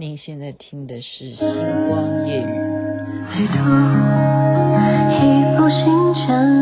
您现在听的是《星光夜雨》。一幅信笺，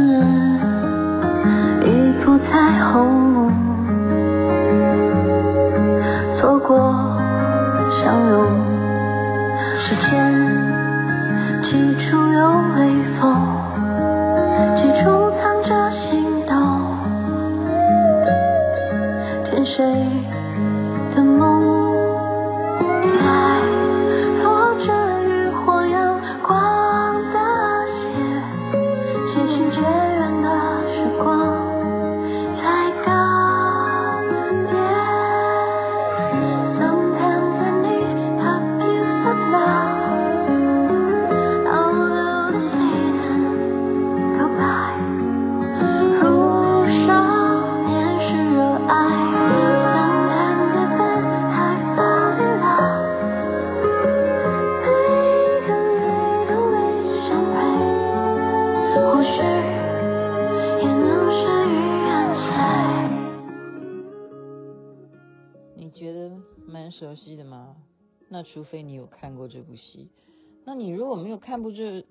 看不这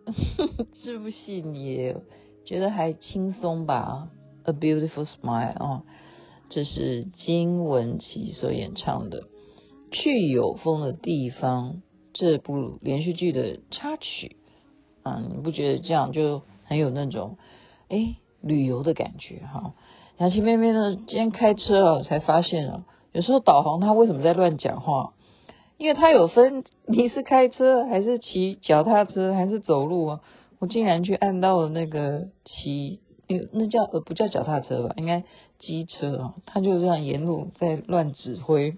这部戏，你也觉得还轻松吧？A Beautiful Smile 啊，这是金玟岐所演唱的《去有风的地方》这部连续剧的插曲嗯，你不觉得这样就很有那种哎旅游的感觉哈？雅琪妹妹呢，今天开车啊，才发现啊。有时候导航它为什么在乱讲话？因为他有分你是开车还是骑脚踏车还是走路啊？我竟然去按到了那个骑，那叫呃不叫脚踏车吧？应该机车啊。他就这样沿路在乱指挥，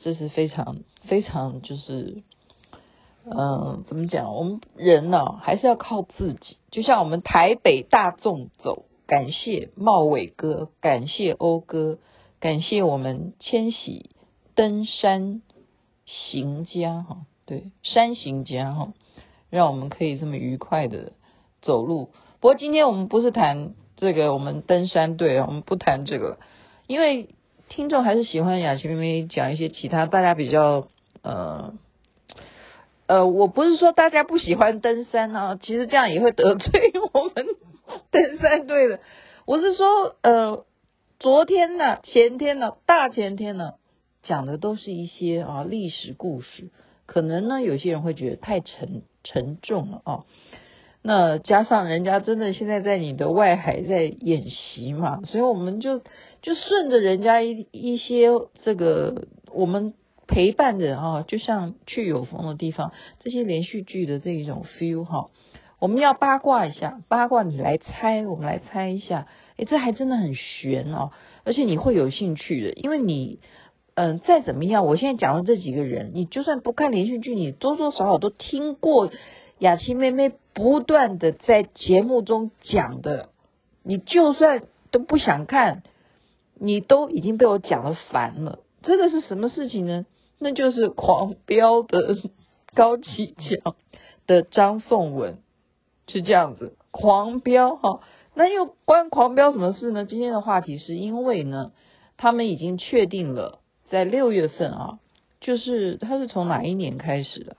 这是非常非常就是，嗯、怎么讲？我们人呢、啊、还是要靠自己。就像我们台北大众走，感谢茂伟哥，感谢欧哥。感谢我们千禧登山行家哈，对，山行家哈，让我们可以这么愉快的走路。不过今天我们不是谈这个，我们登山队啊，我们不谈这个，因为听众还是喜欢雅琪妹妹讲一些其他大家比较呃呃，我不是说大家不喜欢登山啊，其实这样也会得罪我们登山队的。我是说呃。昨天呢，前天呢，大前天呢，讲的都是一些啊历史故事，可能呢有些人会觉得太沉沉重了啊。那加上人家真的现在在你的外海在演习嘛，所以我们就就顺着人家一一些这个我们陪伴的啊，就像去有风的地方，这些连续剧的这一种 feel 哈，我们要八卦一下，八卦你来猜，我们来猜一下。诶，这还真的很玄哦，而且你会有兴趣的，因为你，嗯、再怎么样，我现在讲的这几个人，你就算不看连续剧，你多多少少都听过雅琪妹妹不断的在节目中讲的，你就算都不想看，你都已经被我讲的烦了。这个是什么事情呢？那就是狂飙的高启强的张颂文，是这样子，狂飙哈。那又关狂飙什么事呢？今天的话题是因为呢，他们已经确定了在六月份啊，就是他是从哪一年开始的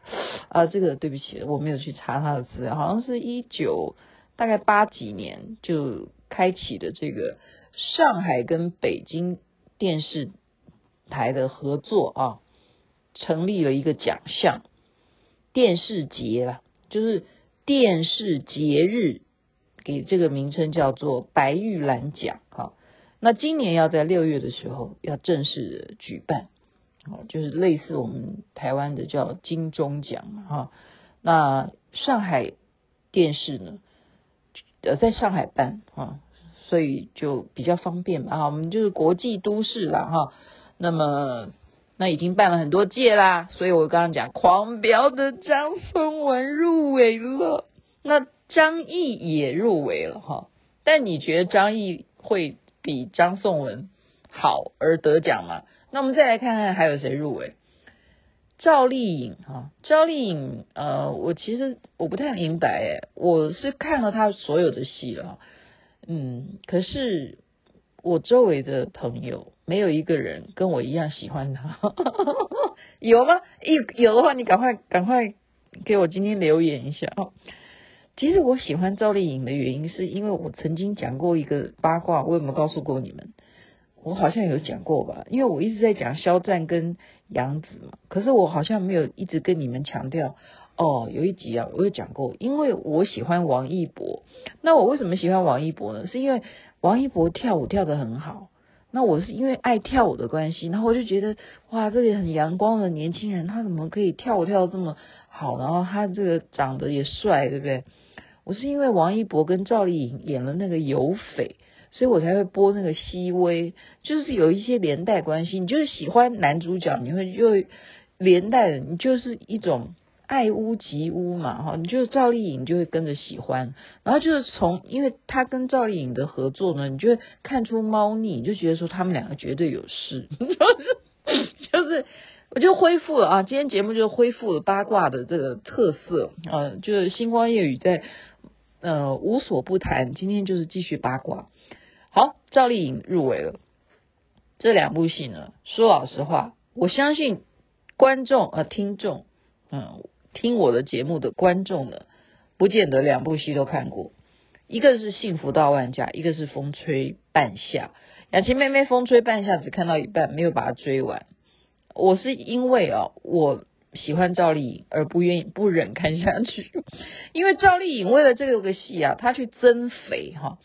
啊？这个对不起，我没有去查他的资料，好像是一九大概八几年就开启的这个上海跟北京电视台的合作啊，成立了一个奖项，电视节啦，就是电视节日。给这个名称叫做白玉兰奖，那今年要在六月的时候要正式举办，哦，就是类似我们台湾的叫金钟奖，哈，那上海电视呢，呃，在上海办，哈，所以就比较方便嘛，啊，我们就是国际都市了，哈，那么那已经办了很多届啦，所以我刚刚讲狂飙的张颂文入围了，那。张译也入围了哈，但你觉得张译会比张颂文好而得奖吗？那我们再来看看还有谁入围？赵丽颖哈，赵丽颖呃，我其实我不太明白诶，我是看了她所有的戏了，嗯，可是我周围的朋友没有一个人跟我一样喜欢她，有吗？一有的话，你赶快赶快给我今天留言一下哦。其实我喜欢赵丽颖的原因，是因为我曾经讲过一个八卦，我有没有告诉过你们？我好像有讲过吧，因为我一直在讲肖战跟杨紫嘛，可是我好像没有一直跟你们强调。哦，有一集啊，我有讲过，因为我喜欢王一博。那我为什么喜欢王一博呢？是因为王一博跳舞跳得很好。那我是因为爱跳舞的关系，然后我就觉得哇，这里很阳光的年轻人，他怎么可以跳舞跳得这么好？然后他这个长得也帅，对不对？我是因为王一博跟赵丽颖演了那个有匪，所以我才会播那个熹微，就是有一些连带关系。你就是喜欢男主角，你会就会连带的，你就是一种。爱屋及乌嘛，哈，你就赵丽颖就会跟着喜欢，然后就是从，因为他跟赵丽颖的合作呢，你就会看出猫腻，你就觉得说他们两个绝对有事，就是就是我就恢复了啊，今天节目就恢复了八卦的这个特色啊，就是星光夜雨在呃无所不谈，今天就是继续八卦。好，赵丽颖入围了，这两部戏呢，说老实话，我相信观众啊、听众，嗯。听我的节目的观众呢，不见得两部戏都看过，一个是《幸福到万家》，一个是《风吹半夏》。雅琪妹妹《风吹半夏》只看到一半，没有把它追完。我是因为啊，我喜欢赵丽颖而不愿意不忍看下去，因为赵丽颖为了这个戏啊，她去增肥哈，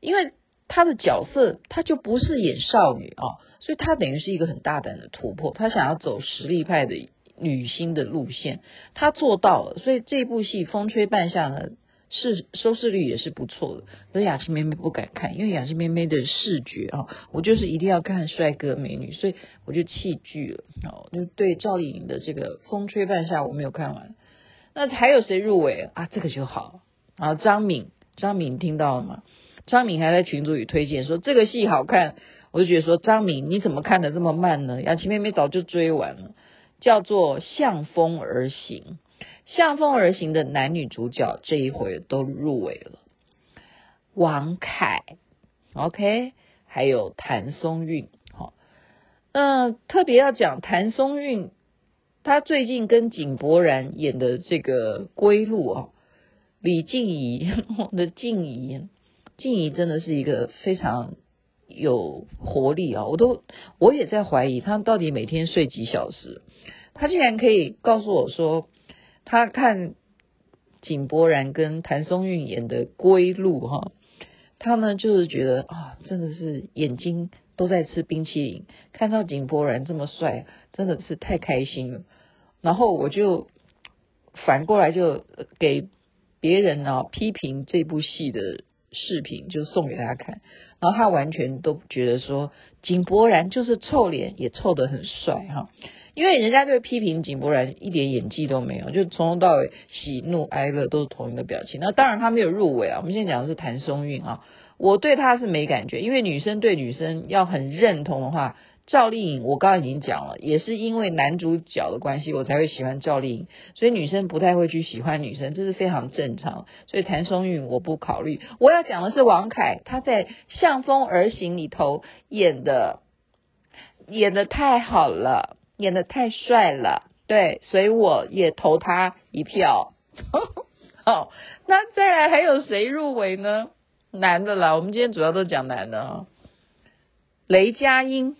因为她的角色她就不是演少女啊，所以她等于是一个很大胆的突破，她想要走实力派的。女星的路线，她做到了，所以这部戏《风吹半夏》呢，是收视率也是不错的。可是雅琪妹妹不敢看，因为雅琪妹妹的视觉啊，我就是一定要看帅哥美女，所以我就弃剧了。哦，就对赵丽颖的这个《风吹半夏》我没有看完。那还有谁入围啊？这个就好啊，张敏，张敏听到了吗？张敏还在群组里推荐说这个戏好看，我就觉得说张敏你怎么看的这么慢呢？雅琪妹妹早就追完了。叫做向风而行，向风而行的男女主角这一回都入围了，王凯，OK，还有谭松韵，好，那特别要讲谭松韵，她最近跟井柏然演的这个《归路》啊，李静怡的静怡，静怡真的是一个非常有活力啊，我都我也在怀疑他到底每天睡几小时。他竟然可以告诉我说，他看井柏然跟谭松韵演的《归路》哈，他呢就是觉得啊，真的是眼睛都在吃冰淇淋，看到井柏然这么帅，真的是太开心了。然后我就反过来就给别人啊批评这部戏的视频，就送给他看，然后他完全都觉得说井柏然就是臭脸，也臭得很帅哈。因为人家对批评井柏然一点演技都没有，就从头到尾喜怒哀乐都是同一个表情。那当然他没有入围啊。我们现在讲的是谭松韵啊，我对他是没感觉，因为女生对女生要很认同的话，赵丽颖我刚刚已经讲了，也是因为男主角的关系，我才会喜欢赵丽颖。所以女生不太会去喜欢女生，这是非常正常。所以谭松韵我不考虑。我要讲的是王凯，他在《向风而行》里头演的演得太好了。演得太帅了，对，所以我也投他一票。好，那再来还有谁入围呢？男的啦，我们今天主要都讲男的啊。雷佳音，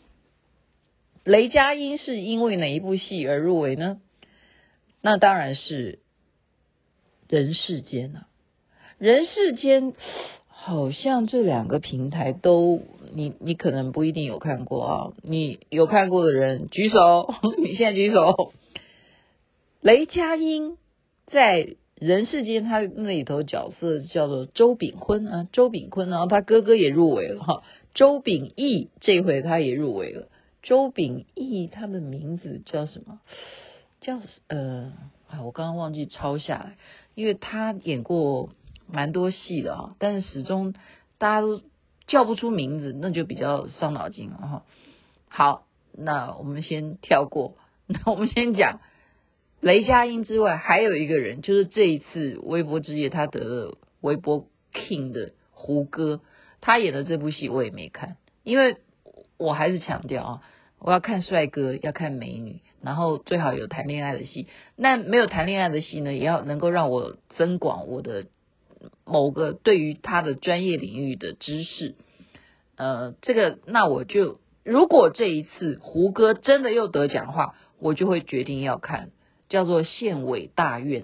雷佳音是因为哪一部戏而入围呢？那当然是《人世间》啊，《人世间》。好像这两个平台都你你可能不一定有看过啊，你有看过的人举手，你现在举手。雷佳音在人世间，他那里头角色叫做周炳坤啊，周炳坤，然后他哥哥也入围了哈，周秉义这回他也入围了。周秉义他的名字叫什么？叫呃，啊，我刚刚忘记抄下来，因为他演过。蛮多戏的啊，但是始终大家都叫不出名字，那就比较伤脑筋了哈。好，那我们先跳过。那 我们先讲雷佳音之外，还有一个人，就是这一次微博之夜他得了微博 King 的胡歌，他演的这部戏我也没看，因为我还是强调啊，我要看帅哥，要看美女，然后最好有谈恋爱的戏。那没有谈恋爱的戏呢，也要能够让我增广我的某个对于他的专业领域的知识。呃，这个那我就如果这一次胡歌真的又得奖的话，我就会决定要看，叫做《县委大院》。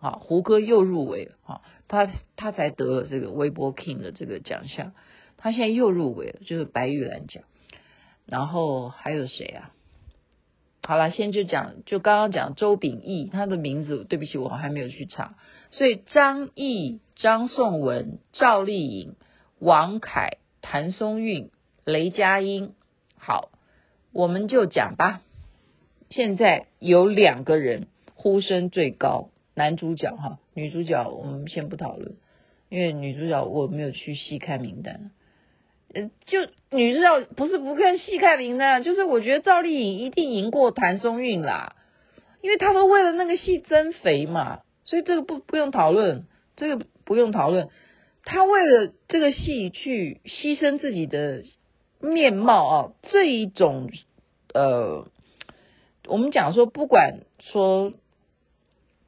啊，胡歌又入围了啊，他他才得了这个微博 King 的这个奖项，他现在又入围了，就是白玉兰奖。然后还有谁啊？好了，先就讲，就刚刚讲周秉义，他的名字对不起，我还没有去查。所以张译、张颂文、赵丽颖、王凯、谭松韵、雷佳音，好，我们就讲吧。现在有两个人呼声最高，男主角哈，女主角我们先不讨论，因为女主角我没有去细看名单。呃，就女主角不是不看细看名单，就是我觉得赵丽颖一定赢过谭松韵啦，因为她都为了那个戏增肥嘛，所以这个不不用讨论，这个不用讨论，她为了这个戏去牺牲自己的面貌啊，这一种呃，我们讲说不管说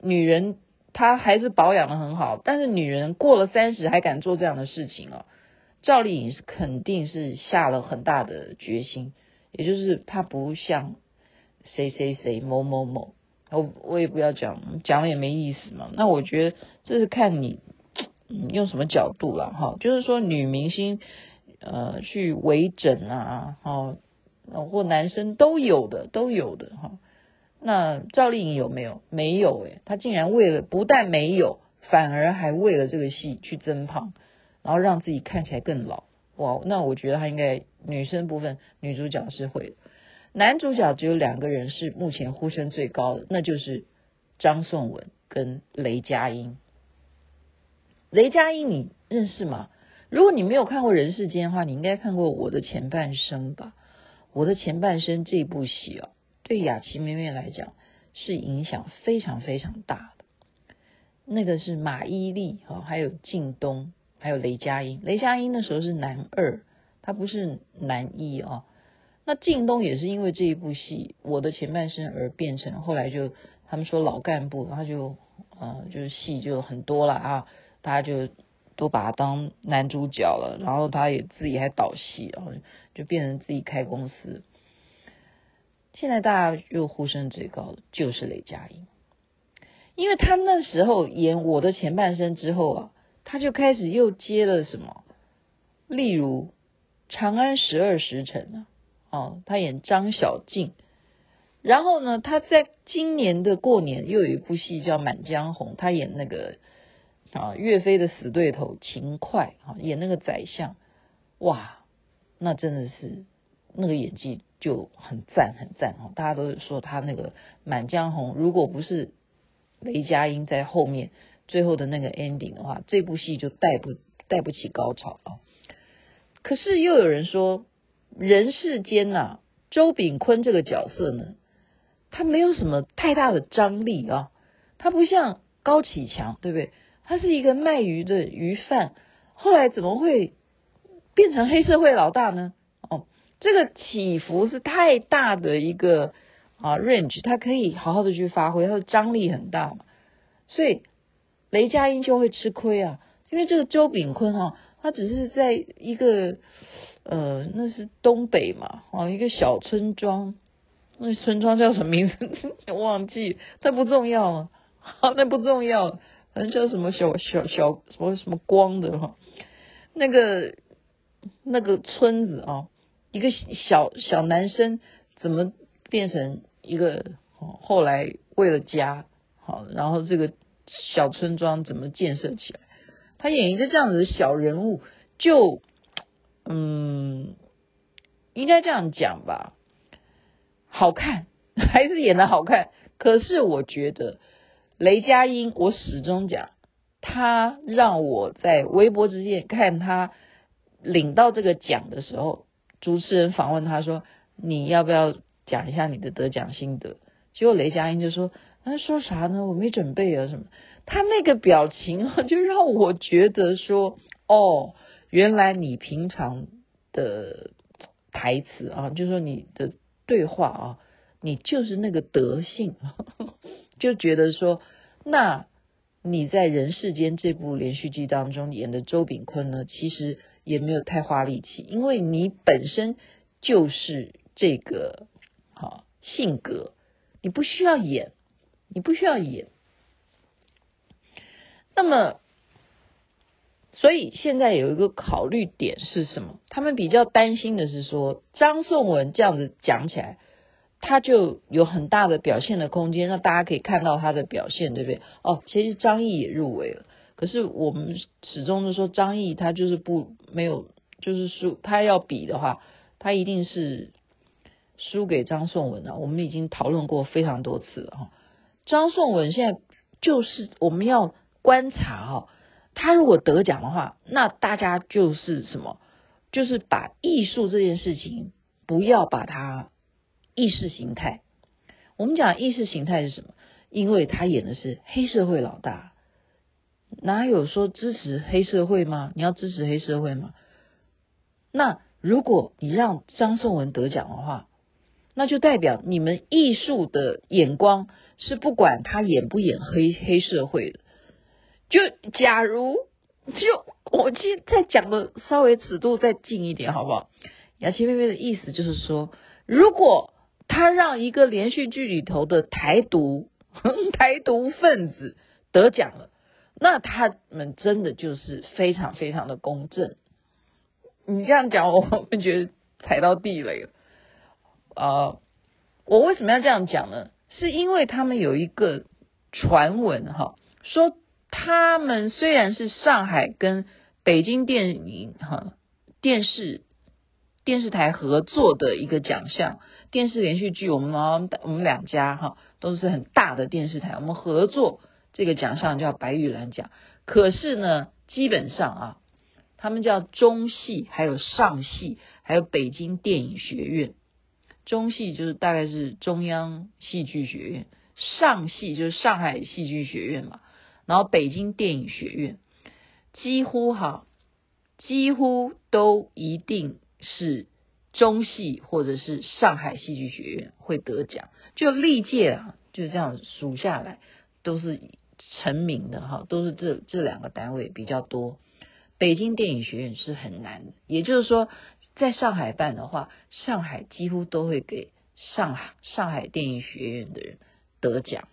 女人她还是保养的很好，但是女人过了三十还敢做这样的事情啊。赵丽颖是肯定是下了很大的决心，也就是她不像谁谁谁某某某，我我也不要讲，讲了也没意思嘛。那我觉得这是看你用什么角度了哈，就是说女明星呃去微整啊，哈，或男生都有的都有的哈。那赵丽颖有没有？没有诶，她竟然为了不但没有，反而还为了这个戏去增胖。然后让自己看起来更老，哇！那我觉得他应该女生部分女主角是会的，男主角只有两个人是目前呼声最高的，那就是张颂文跟雷佳音。雷佳音你认识吗？如果你没有看过《人世间》的话，你应该看过《我的前半生》吧？《我的前半生》这部戏哦，对雅琪妹妹来讲是影响非常非常大的。那个是马伊琍啊，还有靳东。还有雷佳音，雷佳音那时候是男二，他不是男一啊。那靳东也是因为这一部戏《我的前半生》而变成后来就他们说老干部，他就呃就是戏就很多了啊，大家就都把他当男主角了，然后他也自己还导戏，然后就变成自己开公司。现在大家又呼声最高的就是雷佳音，因为他那时候演《我的前半生》之后啊。他就开始又接了什么，例如《长安十二时辰》啊，哦，他演张小静。然后呢，他在今年的过年又有一部戏叫《满江红》，他演那个啊岳飞的死对头秦桧啊，演那个宰相。哇，那真的是那个演技就很赞很赞哦，大家都说他那个《满江红》，如果不是雷佳音在后面。最后的那个 ending 的话，这部戏就带不带不起高潮啊。可是又有人说，人世间呐、啊，周炳坤这个角色呢，他没有什么太大的张力啊，他不像高启强，对不对？他是一个卖鱼的鱼贩，后来怎么会变成黑社会老大呢？哦，这个起伏是太大的一个啊 range，他可以好好的去发挥，他的张力很大嘛，所以。雷佳音就会吃亏啊，因为这个周秉昆哈，他只是在一个呃，那是东北嘛，哦，一个小村庄，那村庄叫什么名字？忘记，那不重要啊，那不重要，反正叫什么小小小什么什么光的哈，那个那个村子啊，一个小小男生怎么变成一个后来为了家好，然后这个。小村庄怎么建设起来？他演一个这样子的小人物，就嗯，应该这样讲吧，好看还是演的好看。可是我觉得雷佳音，我始终讲，他让我在微博之间看他领到这个奖的时候，主持人访问他说：“你要不要讲一下你的得奖心得？”结果雷佳音就说。他说啥呢？我没准备啊，什么？他那个表情啊，就让我觉得说，哦，原来你平常的台词啊，就是说你的对话啊，你就是那个德性，就觉得说，那你在人世间这部连续剧当中演的周秉昆呢，其实也没有太花力气，因为你本身就是这个好性格，你不需要演，你不需要演。那么。所以现在有一个考虑点是什么？他们比较担心的是说，张颂文这样子讲起来，他就有很大的表现的空间，让大家可以看到他的表现，对不对？哦，其实张译也入围了，可是我们始终都说张译他就是不没有，就是输，他要比的话，他一定是输给张颂文的。我们已经讨论过非常多次了哈。张颂文现在就是我们要观察哈。他如果得奖的话，那大家就是什么？就是把艺术这件事情不要把它意识形态。我们讲意识形态是什么？因为他演的是黑社会老大，哪有说支持黑社会吗？你要支持黑社会吗？那如果你让张颂文得奖的话，那就代表你们艺术的眼光是不管他演不演黑黑社会的。就假如，就我今天再讲的稍微尺度再近一点，好不好？雅琪妹妹的意思就是说，如果他让一个连续剧里头的台独台独分子得奖了，那他们真的就是非常非常的公正。你这样讲，我们觉得踩到地雷了。呃，我为什么要这样讲呢？是因为他们有一个传闻哈，说。他们虽然是上海跟北京电影哈电视电视台合作的一个奖项，电视连续剧，我们我们两家哈都是很大的电视台，我们合作这个奖项叫白玉兰奖。可是呢，基本上啊，他们叫中戏，还有上戏，还有北京电影学院。中戏就是大概是中央戏剧学院，上戏就是上海戏剧学院嘛。然后北京电影学院几乎哈，几乎都一定是中戏或者是上海戏剧学院会得奖，就历届啊就这样数下来都是成名的哈，都是这这两个单位比较多。北京电影学院是很难的，也就是说在上海办的话，上海几乎都会给上海上海电影学院的人得奖。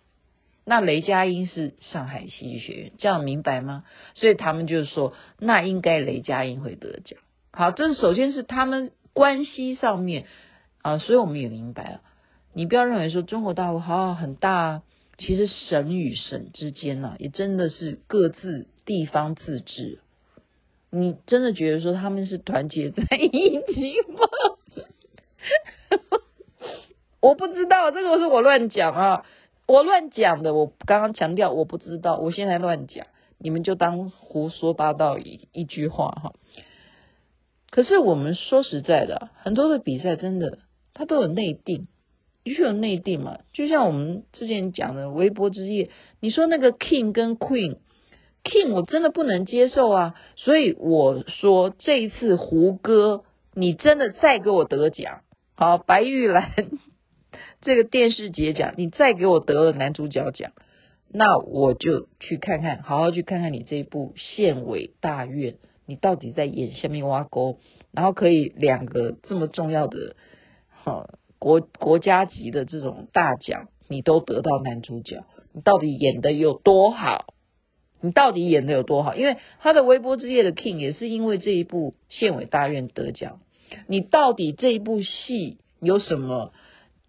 那雷佳音是上海戏剧学院，这样明白吗？所以他们就是说，那应该雷佳音会得奖。好，这首先是他们关系上面啊，所以我们也明白了。你不要认为说中国大陆好好很大，其实省与省之间呢，也真的是各自地方自治。你真的觉得说他们是团结在一起吗？我不知道，这个是我乱讲啊。我乱讲的，我刚刚强调我不知道，我现在乱讲，你们就当胡说八道一一句话哈。可是我们说实在的，很多的比赛真的它都有内定，的确有内定嘛。就像我们之前讲的微博之夜，你说那个 King 跟 Queen King，我真的不能接受啊，所以我说这一次胡歌，你真的再给我得奖，好，白玉兰。这个电视节奖，你再给我得了男主角奖，那我就去看看，好好去看看你这一部《县委大院》，你到底在演下面挖沟？然后可以两个这么重要的，哈国国家级的这种大奖，你都得到男主角，你到底演的有多好？你到底演的有多好？因为他的微博之夜的 King 也是因为这一部《县委大院》得奖，你到底这一部戏有什么？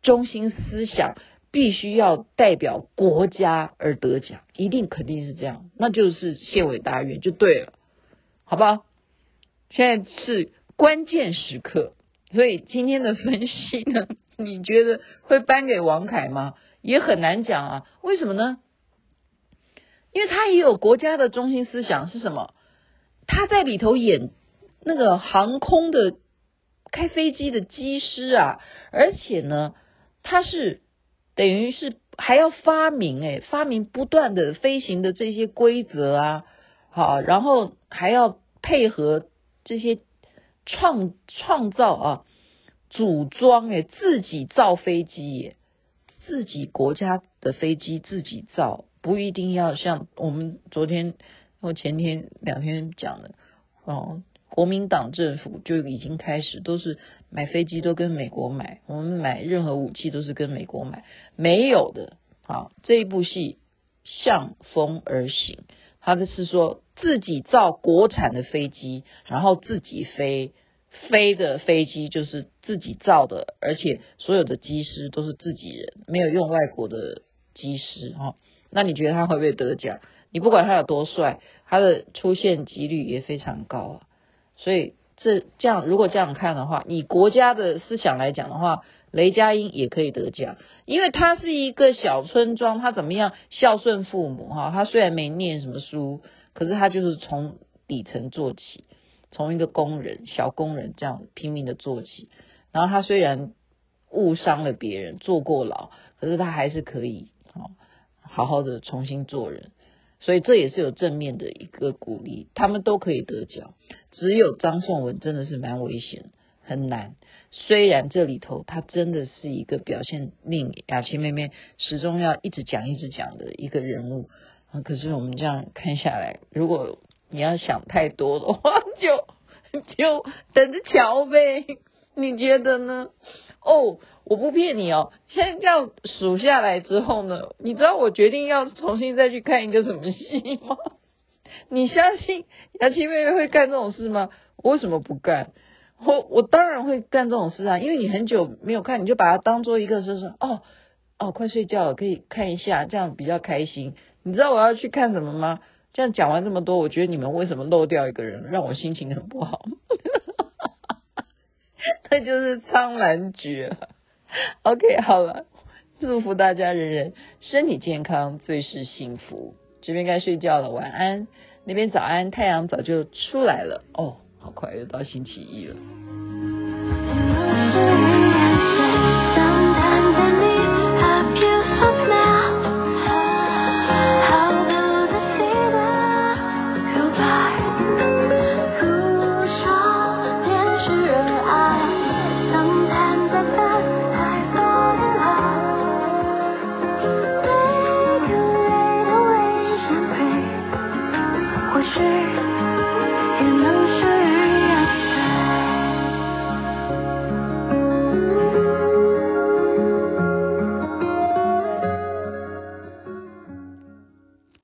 中心思想必须要代表国家而得奖，一定肯定是这样，那就是县委大院就对了，好不好？现在是关键时刻，所以今天的分析呢，你觉得会颁给王凯吗？也很难讲啊，为什么呢？因为他也有国家的中心思想是什么？他在里头演那个航空的开飞机的机师啊，而且呢。他是等于是还要发明诶，发明不断的飞行的这些规则啊，好，然后还要配合这些创创造啊组装诶，自己造飞机耶，自己国家的飞机自己造，不一定要像我们昨天或前天两天讲的哦。国民党政府就已经开始都是买飞机都跟美国买，我们买任何武器都是跟美国买，没有的。好，这一部戏向风而行，他的是说自己造国产的飞机，然后自己飞，飞的飞机就是自己造的，而且所有的机师都是自己人，没有用外国的机师哈。那你觉得他会不会得奖？你不管他有多帅，他的出现几率也非常高啊。所以这这样，如果这样看的话，以国家的思想来讲的话，雷佳音也可以得奖，因为他是一个小村庄，他怎么样孝顺父母哈？他虽然没念什么书，可是他就是从底层做起，从一个工人、小工人这样拼命的做起。然后他虽然误伤了别人，坐过牢，可是他还是可以哦好好的重新做人。所以这也是有正面的一个鼓励，他们都可以得奖，只有张颂文真的是蛮危险，很难。虽然这里头他真的是一个表现令雅琪妹妹始终要一直讲一直讲的一个人物，可是我们这样看下来，如果你要想太多的话，就就等着瞧呗，你觉得呢？哦。我不骗你哦，现在这样数下来之后呢，你知道我决定要重新再去看一个什么戏吗？你相信雅琪妹妹会干这种事吗？我为什么不干？我我当然会干这种事啊，因为你很久没有看，你就把它当做一个说说哦哦，快睡觉了，可以看一下，这样比较开心。你知道我要去看什么吗？这样讲完这么多，我觉得你们为什么漏掉一个人，让我心情很不好？那就是苍兰诀。OK，好了，祝福大家人人身体健康，最是幸福。这边该睡觉了，晚安。那边早安，太阳早就出来了。哦，好快又到星期一了。